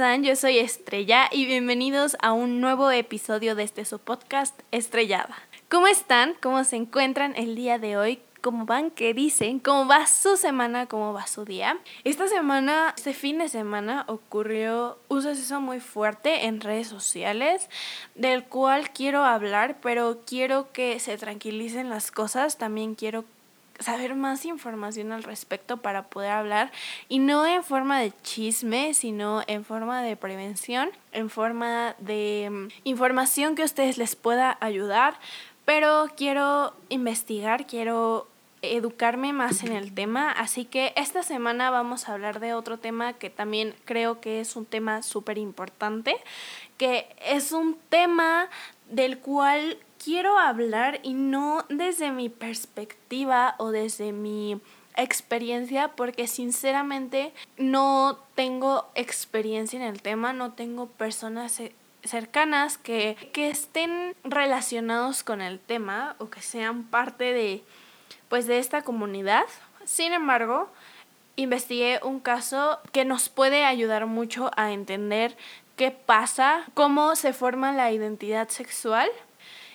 Yo soy Estrella y bienvenidos a un nuevo episodio de este su podcast Estrellada. ¿Cómo están? ¿Cómo se encuentran el día de hoy? ¿Cómo van? ¿Qué dicen? ¿Cómo va su semana? ¿Cómo va su día? Esta semana, este fin de semana, ocurrió un suceso muy fuerte en redes sociales del cual quiero hablar, pero quiero que se tranquilicen las cosas. También quiero saber más información al respecto para poder hablar y no en forma de chisme, sino en forma de prevención, en forma de mm, información que a ustedes les pueda ayudar, pero quiero investigar, quiero educarme más en el tema, así que esta semana vamos a hablar de otro tema que también creo que es un tema súper importante, que es un tema del cual quiero hablar y no desde mi perspectiva o desde mi experiencia porque sinceramente no tengo experiencia en el tema, no tengo personas cercanas que, que estén relacionados con el tema o que sean parte de pues de esta comunidad. Sin embargo, investigué un caso que nos puede ayudar mucho a entender qué pasa, cómo se forma la identidad sexual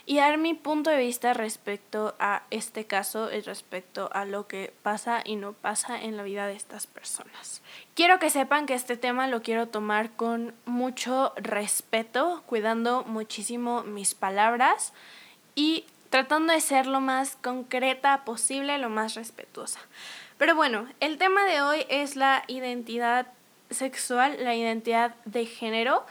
y dar mi punto de vista respecto a este caso y respecto a lo que pasa y no pasa en la vida de estas personas. Quiero que sepan que este tema lo quiero tomar con mucho respeto, cuidando muchísimo mis palabras y tratando de ser lo más concreta posible, lo más respetuosa. Pero bueno, el tema de hoy es la identidad sexual, la identidad de género.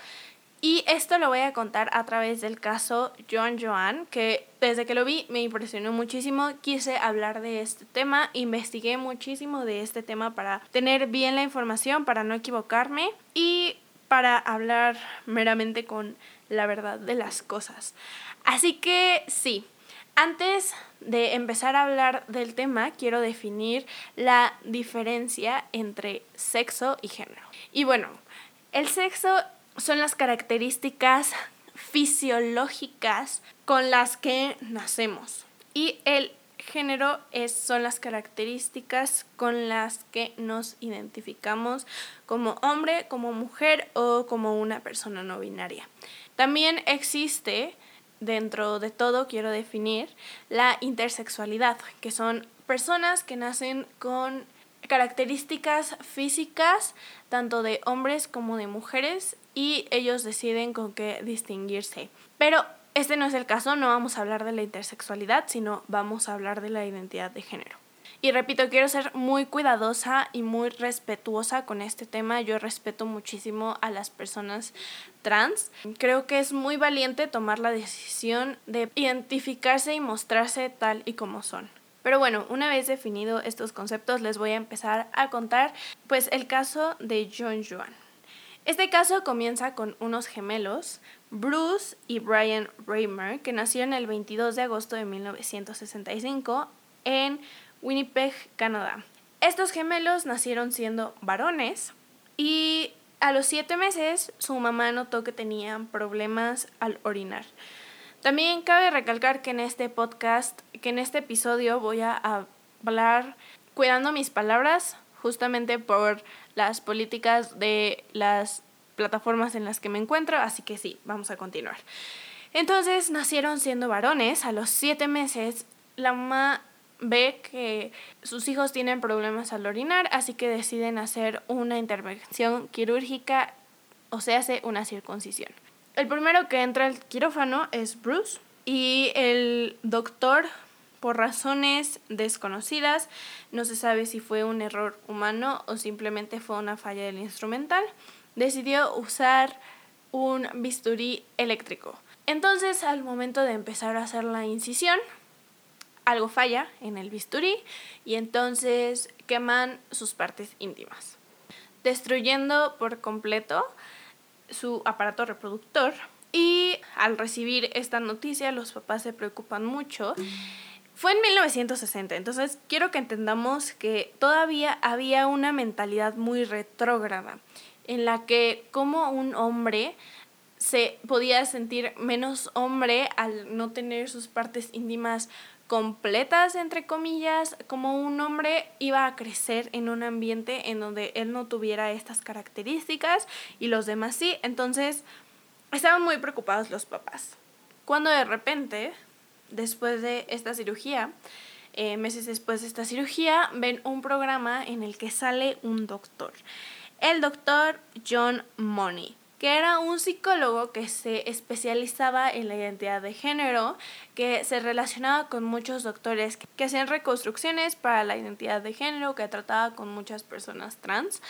Y esto lo voy a contar a través del caso Joan Joan, que desde que lo vi me impresionó muchísimo. Quise hablar de este tema, investigué muchísimo de este tema para tener bien la información, para no equivocarme y para hablar meramente con la verdad de las cosas. Así que sí, antes de empezar a hablar del tema, quiero definir la diferencia entre sexo y género. Y bueno, el sexo son las características fisiológicas con las que nacemos. Y el género es, son las características con las que nos identificamos como hombre, como mujer o como una persona no binaria. También existe, dentro de todo, quiero definir la intersexualidad, que son personas que nacen con características físicas tanto de hombres como de mujeres y ellos deciden con qué distinguirse. Pero este no es el caso, no vamos a hablar de la intersexualidad, sino vamos a hablar de la identidad de género. Y repito, quiero ser muy cuidadosa y muy respetuosa con este tema. Yo respeto muchísimo a las personas trans. Creo que es muy valiente tomar la decisión de identificarse y mostrarse tal y como son. Pero bueno, una vez definido estos conceptos, les voy a empezar a contar pues el caso de John Juan. Este caso comienza con unos gemelos, Bruce y Brian Raymer, que nacieron el 22 de agosto de 1965 en Winnipeg, Canadá. Estos gemelos nacieron siendo varones y a los siete meses su mamá notó que tenían problemas al orinar. También cabe recalcar que en este podcast, que en este episodio voy a hablar cuidando mis palabras, justamente por las políticas de las plataformas en las que me encuentro, así que sí, vamos a continuar. Entonces nacieron siendo varones, a los siete meses la mamá ve que sus hijos tienen problemas al orinar, así que deciden hacer una intervención quirúrgica o se hace una circuncisión. El primero que entra al quirófano es Bruce y el doctor, por razones desconocidas, no se sabe si fue un error humano o simplemente fue una falla del instrumental, decidió usar un bisturí eléctrico. Entonces, al momento de empezar a hacer la incisión, algo falla en el bisturí y entonces queman sus partes íntimas, destruyendo por completo su aparato reproductor y al recibir esta noticia los papás se preocupan mucho. Fue en 1960, entonces quiero que entendamos que todavía había una mentalidad muy retrógrada en la que como un hombre se podía sentir menos hombre al no tener sus partes íntimas completas, entre comillas, como un hombre iba a crecer en un ambiente en donde él no tuviera estas características y los demás sí. Entonces, estaban muy preocupados los papás. Cuando de repente, después de esta cirugía, eh, meses después de esta cirugía, ven un programa en el que sale un doctor. El doctor John Money que era un psicólogo que se especializaba en la identidad de género, que se relacionaba con muchos doctores que hacían reconstrucciones para la identidad de género, que trataba con muchas personas trans.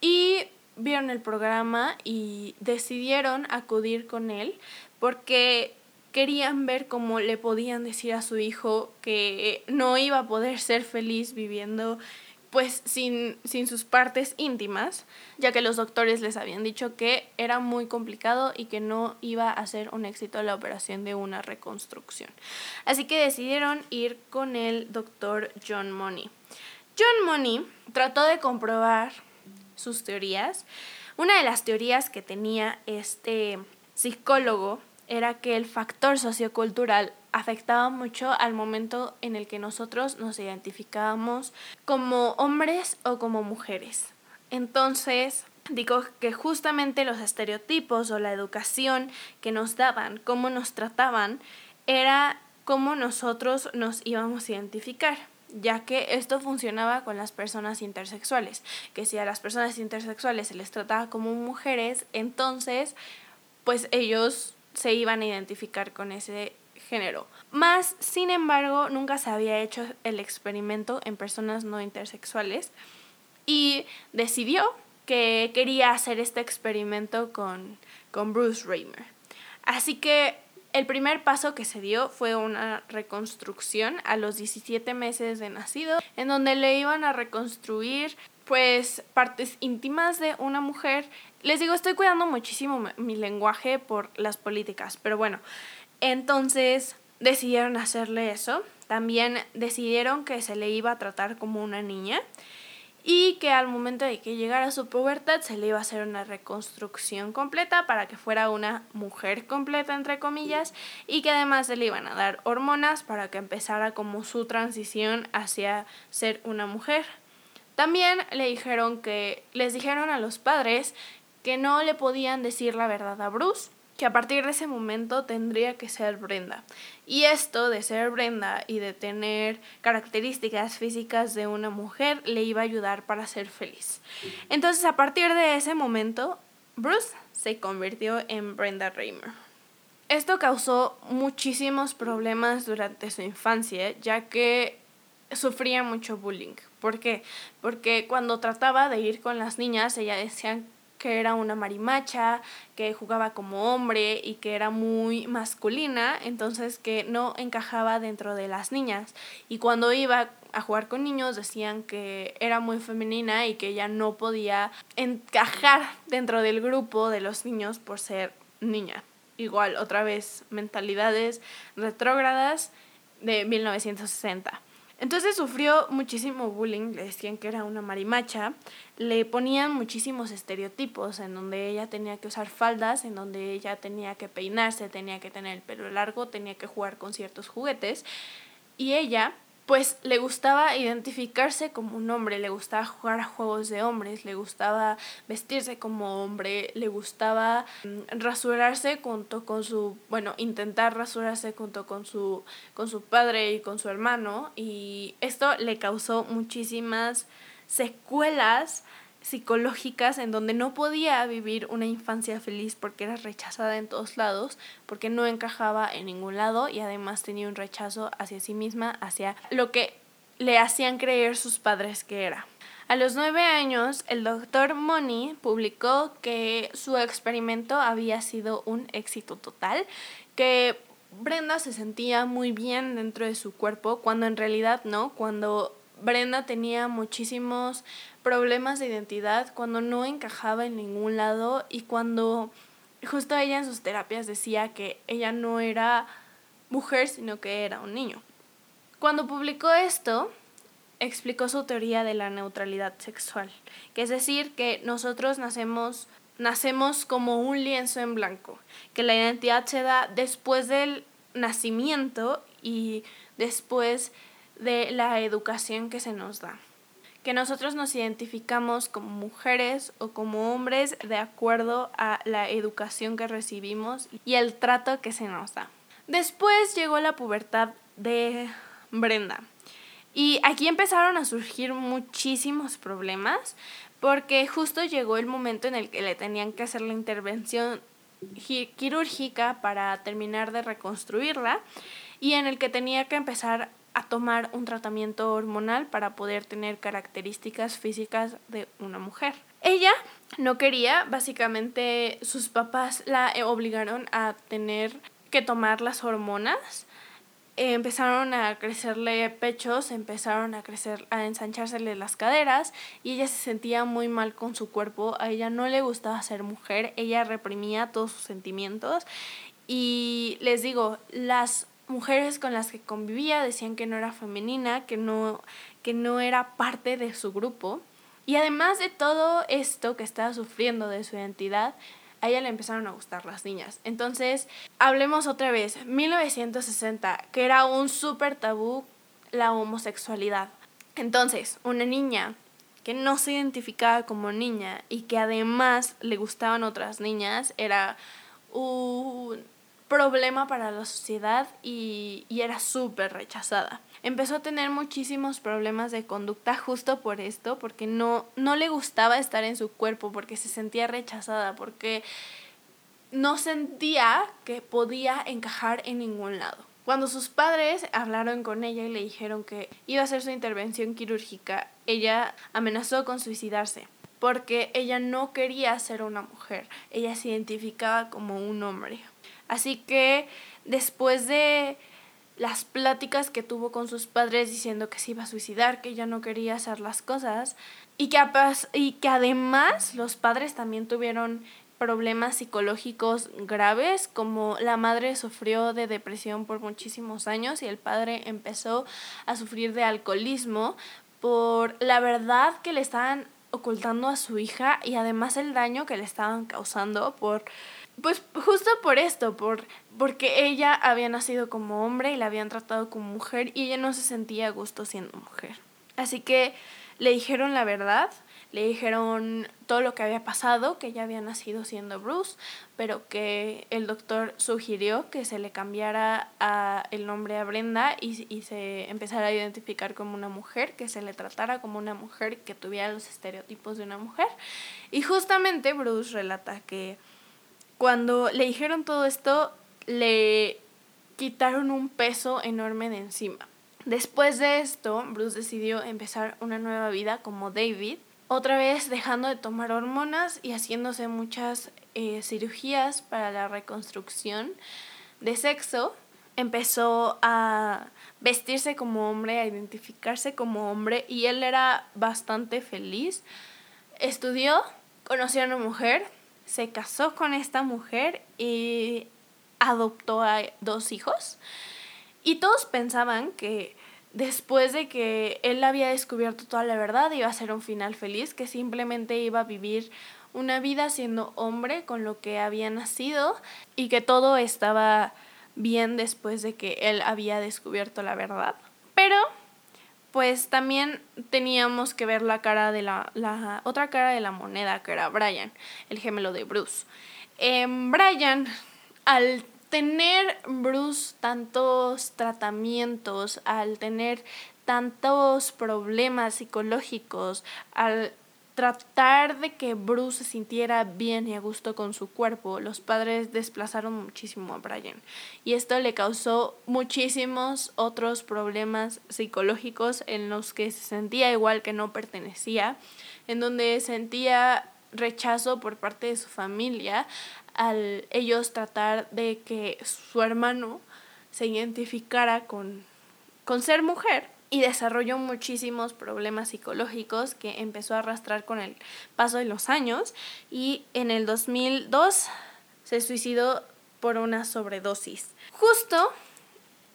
Y vieron el programa y decidieron acudir con él porque querían ver cómo le podían decir a su hijo que no iba a poder ser feliz viviendo pues sin, sin sus partes íntimas, ya que los doctores les habían dicho que era muy complicado y que no iba a ser un éxito la operación de una reconstrucción. Así que decidieron ir con el doctor John Money. John Money trató de comprobar sus teorías. Una de las teorías que tenía este psicólogo era que el factor sociocultural afectaba mucho al momento en el que nosotros nos identificábamos como hombres o como mujeres. Entonces, digo que justamente los estereotipos o la educación que nos daban, cómo nos trataban, era cómo nosotros nos íbamos a identificar ya que esto funcionaba con las personas intersexuales, que si a las personas intersexuales se les trataba como mujeres, entonces pues ellos se iban a identificar con ese Más, sin bruce nunca se había hecho el experimento en personas no intersexuales y decidió que quería hacer este experimento con, con Bruce Raymer. Así que el primer paso que se dio fue una reconstrucción a los 17 meses de nacido, en donde le iban a reconstruir pues partes íntimas de una mujer. Les digo, estoy cuidando muchísimo mi lenguaje por las políticas, pero bueno, entonces decidieron hacerle eso. También decidieron que se le iba a tratar como una niña y que al momento de que llegara a su pubertad se le iba a hacer una reconstrucción completa para que fuera una mujer completa entre comillas y que además se le iban a dar hormonas para que empezara como su transición hacia ser una mujer. También le dijeron que les dijeron a los padres que no le podían decir la verdad a Bruce que a partir de ese momento tendría que ser Brenda. Y esto de ser Brenda y de tener características físicas de una mujer le iba a ayudar para ser feliz. Entonces a partir de ese momento, Bruce se convirtió en Brenda Raymer. Esto causó muchísimos problemas durante su infancia, ya que sufría mucho bullying. ¿Por qué? Porque cuando trataba de ir con las niñas, ella decían que era una marimacha, que jugaba como hombre y que era muy masculina, entonces que no encajaba dentro de las niñas. Y cuando iba a jugar con niños decían que era muy femenina y que ella no podía encajar dentro del grupo de los niños por ser niña. Igual, otra vez, mentalidades retrógradas de 1960. Entonces sufrió muchísimo bullying, le decían que era una marimacha, le ponían muchísimos estereotipos en donde ella tenía que usar faldas, en donde ella tenía que peinarse, tenía que tener el pelo largo, tenía que jugar con ciertos juguetes y ella pues le gustaba identificarse como un hombre, le gustaba jugar a juegos de hombres, le gustaba vestirse como hombre, le gustaba mm, rasurarse junto con su, bueno, intentar rasurarse junto con su, con su padre y con su hermano y esto le causó muchísimas secuelas psicológicas en donde no podía vivir una infancia feliz porque era rechazada en todos lados, porque no encajaba en ningún lado y además tenía un rechazo hacia sí misma, hacia lo que le hacían creer sus padres que era. A los nueve años, el doctor Money publicó que su experimento había sido un éxito total, que Brenda se sentía muy bien dentro de su cuerpo, cuando en realidad no, cuando Brenda tenía muchísimos problemas de identidad, cuando no encajaba en ningún lado y cuando justo ella en sus terapias decía que ella no era mujer, sino que era un niño. Cuando publicó esto, explicó su teoría de la neutralidad sexual, que es decir, que nosotros nacemos nacemos como un lienzo en blanco, que la identidad se da después del nacimiento y después de la educación que se nos da. Que nosotros nos identificamos como mujeres o como hombres de acuerdo a la educación que recibimos y el trato que se nos da. Después llegó la pubertad de Brenda. Y aquí empezaron a surgir muchísimos problemas porque justo llegó el momento en el que le tenían que hacer la intervención quirúrgica para terminar de reconstruirla y en el que tenía que empezar a tomar un tratamiento hormonal para poder tener características físicas de una mujer. Ella no quería, básicamente sus papás la obligaron a tener que tomar las hormonas. Empezaron a crecerle pechos, empezaron a crecer, a ensanchársele las caderas y ella se sentía muy mal con su cuerpo, a ella no le gustaba ser mujer, ella reprimía todos sus sentimientos. Y les digo, las mujeres con las que convivía decían que no era femenina, que no, que no era parte de su grupo. Y además de todo esto que estaba sufriendo de su identidad, a ella le empezaron a gustar las niñas. Entonces, hablemos otra vez, 1960, que era un súper tabú la homosexualidad. Entonces, una niña que no se identificaba como niña y que además le gustaban otras niñas era un problema para la sociedad y, y era súper rechazada empezó a tener muchísimos problemas de conducta justo por esto, porque no, no le gustaba estar en su cuerpo, porque se sentía rechazada, porque no sentía que podía encajar en ningún lado. Cuando sus padres hablaron con ella y le dijeron que iba a hacer su intervención quirúrgica, ella amenazó con suicidarse, porque ella no quería ser una mujer, ella se identificaba como un hombre. Así que después de las pláticas que tuvo con sus padres diciendo que se iba a suicidar, que ya no quería hacer las cosas y que, además los padres también tuvieron problemas psicológicos graves, como la madre sufrió de depresión por muchísimos años y el padre empezó a sufrir de alcoholismo por la verdad que le estaban ocultando a su hija y además el daño que le estaban causando por pues justo por esto, por porque ella había nacido como hombre y la habían tratado como mujer y ella no se sentía a gusto siendo mujer. Así que le dijeron la verdad, le dijeron todo lo que había pasado, que ella había nacido siendo Bruce, pero que el doctor sugirió que se le cambiara el nombre a Brenda y, y se empezara a identificar como una mujer, que se le tratara como una mujer, que tuviera los estereotipos de una mujer. Y justamente Bruce relata que cuando le dijeron todo esto, le quitaron un peso enorme de encima. Después de esto, Bruce decidió empezar una nueva vida como David, otra vez dejando de tomar hormonas y haciéndose muchas eh, cirugías para la reconstrucción de sexo. Empezó a vestirse como hombre, a identificarse como hombre y él era bastante feliz. Estudió, conoció a una mujer, se casó con esta mujer y adoptó a dos hijos y todos pensaban que después de que él había descubierto toda la verdad iba a ser un final feliz, que simplemente iba a vivir una vida siendo hombre con lo que había nacido y que todo estaba bien después de que él había descubierto la verdad. Pero pues también teníamos que ver la cara de la, la otra cara de la moneda que era Brian, el gemelo de Bruce. Eh, Brian, al tener Bruce tantos tratamientos, al tener tantos problemas psicológicos, al tratar de que Bruce se sintiera bien y a gusto con su cuerpo, los padres desplazaron muchísimo a Brian. Y esto le causó muchísimos otros problemas psicológicos en los que se sentía igual que no pertenecía, en donde sentía rechazo por parte de su familia al ellos tratar de que su hermano se identificara con, con ser mujer y desarrolló muchísimos problemas psicológicos que empezó a arrastrar con el paso de los años y en el 2002 se suicidó por una sobredosis. Justo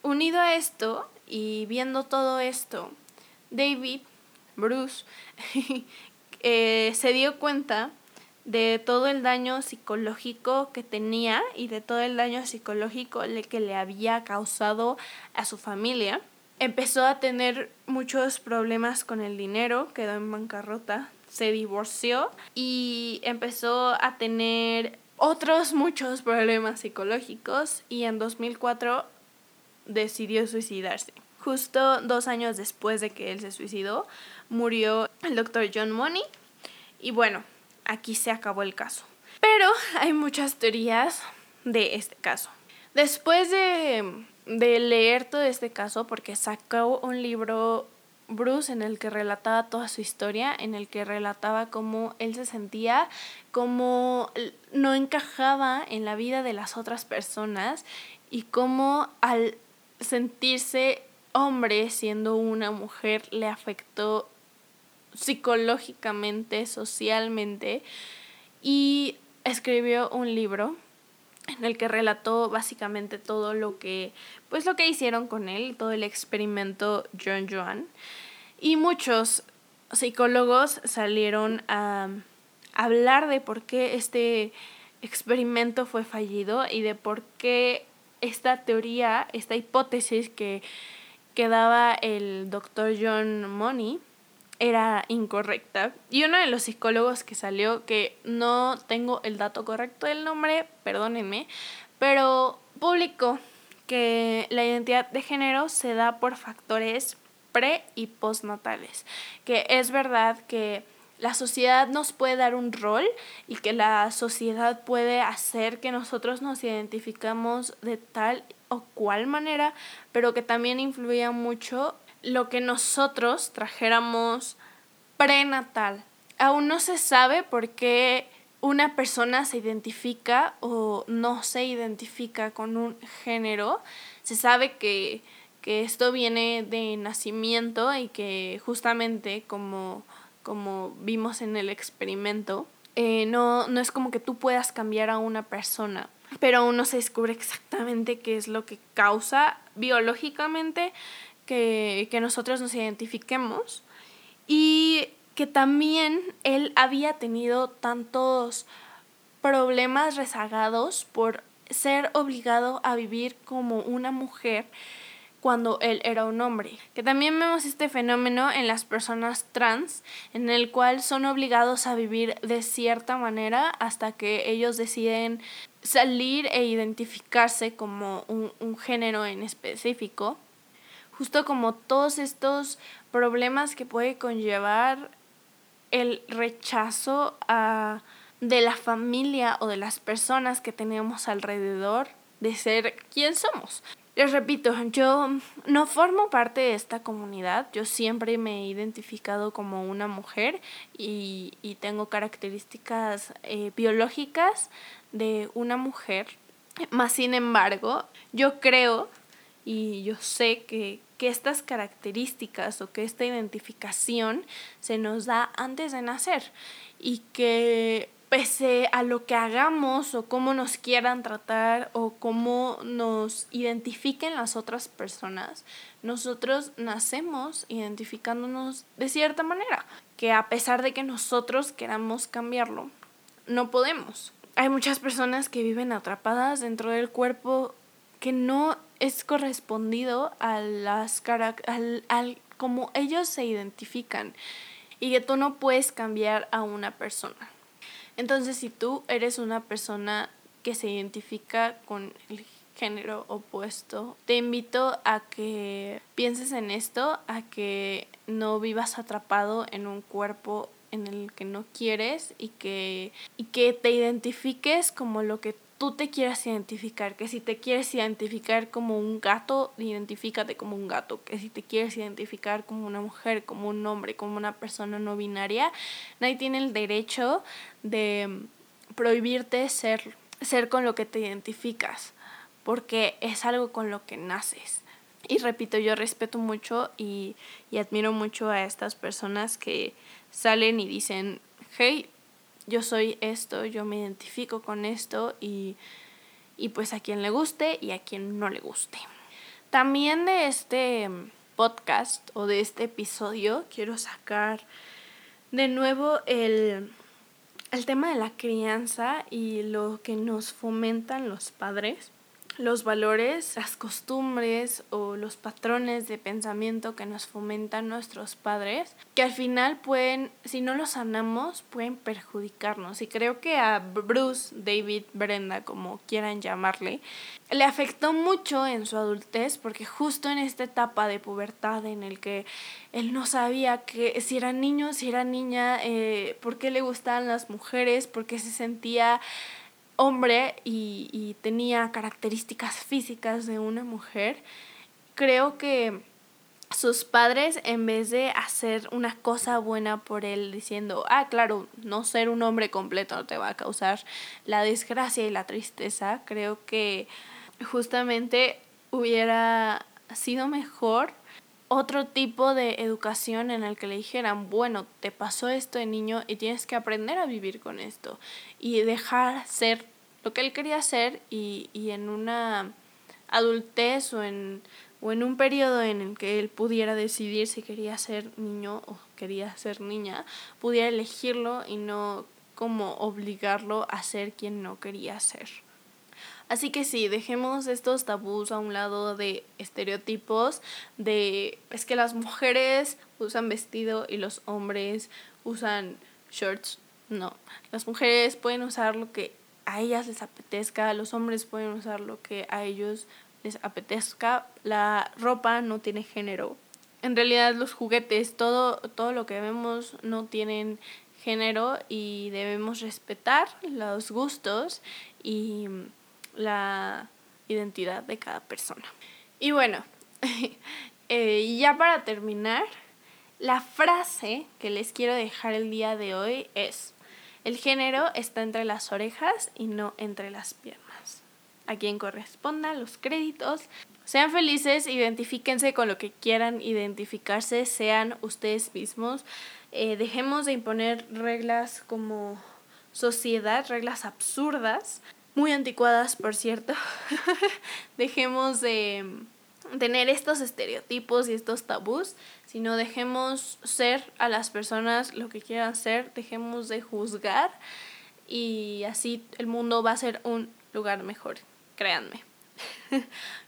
unido a esto y viendo todo esto, David, Bruce, eh, se dio cuenta de todo el daño psicológico que tenía y de todo el daño psicológico que le había causado a su familia. Empezó a tener muchos problemas con el dinero, quedó en bancarrota, se divorció y empezó a tener otros muchos problemas psicológicos y en 2004 decidió suicidarse. Justo dos años después de que él se suicidó, murió el doctor John Money. Y bueno, aquí se acabó el caso. Pero hay muchas teorías de este caso. Después de, de leer todo este caso, porque sacó un libro Bruce en el que relataba toda su historia, en el que relataba cómo él se sentía, cómo no encajaba en la vida de las otras personas y cómo al sentirse hombre siendo una mujer le afectó psicológicamente, socialmente y escribió un libro en el que relató básicamente todo lo que pues lo que hicieron con él, todo el experimento John Joan. Y muchos psicólogos salieron a hablar de por qué este experimento fue fallido y de por qué esta teoría, esta hipótesis que, que daba el doctor John Money era incorrecta. Y uno de los psicólogos que salió, que no tengo el dato correcto del nombre, perdónenme, pero publicó que la identidad de género se da por factores pre y postnatales, que es verdad que la sociedad nos puede dar un rol y que la sociedad puede hacer que nosotros nos identificamos de tal o cual manera, pero que también influía mucho lo que nosotros trajéramos prenatal. Aún no se sabe por qué una persona se identifica o no se identifica con un género. Se sabe que, que esto viene de nacimiento y que justamente como, como vimos en el experimento, eh, no, no es como que tú puedas cambiar a una persona, pero aún no se descubre exactamente qué es lo que causa biológicamente que, que nosotros nos identifiquemos y que también él había tenido tantos problemas rezagados por ser obligado a vivir como una mujer cuando él era un hombre. Que también vemos este fenómeno en las personas trans, en el cual son obligados a vivir de cierta manera hasta que ellos deciden salir e identificarse como un, un género en específico justo como todos estos problemas que puede conllevar el rechazo a, de la familia o de las personas que tenemos alrededor de ser quien somos. Les repito, yo no formo parte de esta comunidad, yo siempre me he identificado como una mujer y, y tengo características eh, biológicas de una mujer, más sin embargo, yo creo y yo sé que, que estas características o que esta identificación se nos da antes de nacer y que pese a lo que hagamos o cómo nos quieran tratar o cómo nos identifiquen las otras personas, nosotros nacemos identificándonos de cierta manera, que a pesar de que nosotros queramos cambiarlo, no podemos. Hay muchas personas que viven atrapadas dentro del cuerpo que no es correspondido a las al, al como ellos se identifican y que tú no puedes cambiar a una persona. Entonces, si tú eres una persona que se identifica con el género opuesto, te invito a que pienses en esto, a que no vivas atrapado en un cuerpo en el que no quieres y que, y que te identifiques como lo que tú te quieras identificar, que si te quieres identificar como un gato, identifícate como un gato, que si te quieres identificar como una mujer, como un hombre, como una persona no binaria, nadie tiene el derecho de prohibirte ser, ser con lo que te identificas, porque es algo con lo que naces. Y repito, yo respeto mucho y, y admiro mucho a estas personas que salen y dicen, hey, yo soy esto, yo me identifico con esto y, y pues a quien le guste y a quien no le guste. También de este podcast o de este episodio quiero sacar de nuevo el, el tema de la crianza y lo que nos fomentan los padres los valores, las costumbres o los patrones de pensamiento que nos fomentan nuestros padres, que al final pueden, si no los sanamos, pueden perjudicarnos. Y creo que a Bruce, David, Brenda, como quieran llamarle, le afectó mucho en su adultez porque justo en esta etapa de pubertad en el que él no sabía que si era niño, si era niña, eh, por qué le gustaban las mujeres, por qué se sentía hombre y, tenía características físicas de una mujer, creo que sus padres, en vez de hacer una cosa buena por él, diciendo, ah, claro, no ser un hombre completo no te va a causar la desgracia y la tristeza, creo que justamente hubiera sido mejor otro tipo de educación en el que le dijeran, bueno, te pasó esto de niño y tienes que aprender a vivir con esto y dejar ser lo que él quería hacer y, en una adultez o en, o en un periodo en el que él pudiera decidir si quería ser niño o quería ser niña, pudiera elegirlo y no como obligarlo a ser quien no quería ser. Así que sí, dejemos estos tabús a un lado de estereotipos de es que las mujeres usan vestido y los hombres usan shorts. No, las mujeres pueden usar lo que a ellas les apetezca, los hombres pueden usar lo que a ellos les apetezca, la ropa no tiene género. En realidad los juguetes, todo, todo lo que vemos no tienen género y debemos respetar los gustos y la identidad de cada persona. Y bueno, eh, ya para terminar, la frase que les quiero dejar el día de hoy es, el género está entre las orejas y no entre las piernas. A quien corresponda los créditos. Sean felices, identifíquense con lo que quieran identificarse, sean ustedes mismos. Eh, dejemos de imponer reglas como sociedad, reglas absurdas, muy anticuadas, por cierto. Dejemos de tener estos estereotipos y estos tabús, sino dejemos ser a las personas lo que quieran ser, dejemos de juzgar y así el mundo va a ser un lugar mejor, créanme.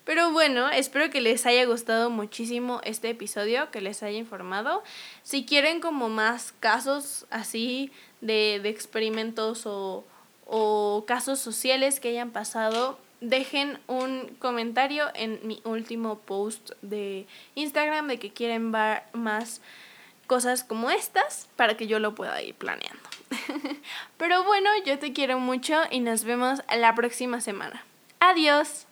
Pero bueno, espero que les haya gustado muchísimo este episodio, que les haya informado. Si quieren como más casos así de, de experimentos o, o casos sociales que hayan pasado, dejen un comentario en mi último post de Instagram de que quieren ver más cosas como estas para que yo lo pueda ir planeando. Pero bueno, yo te quiero mucho y nos vemos la próxima semana. Adiós.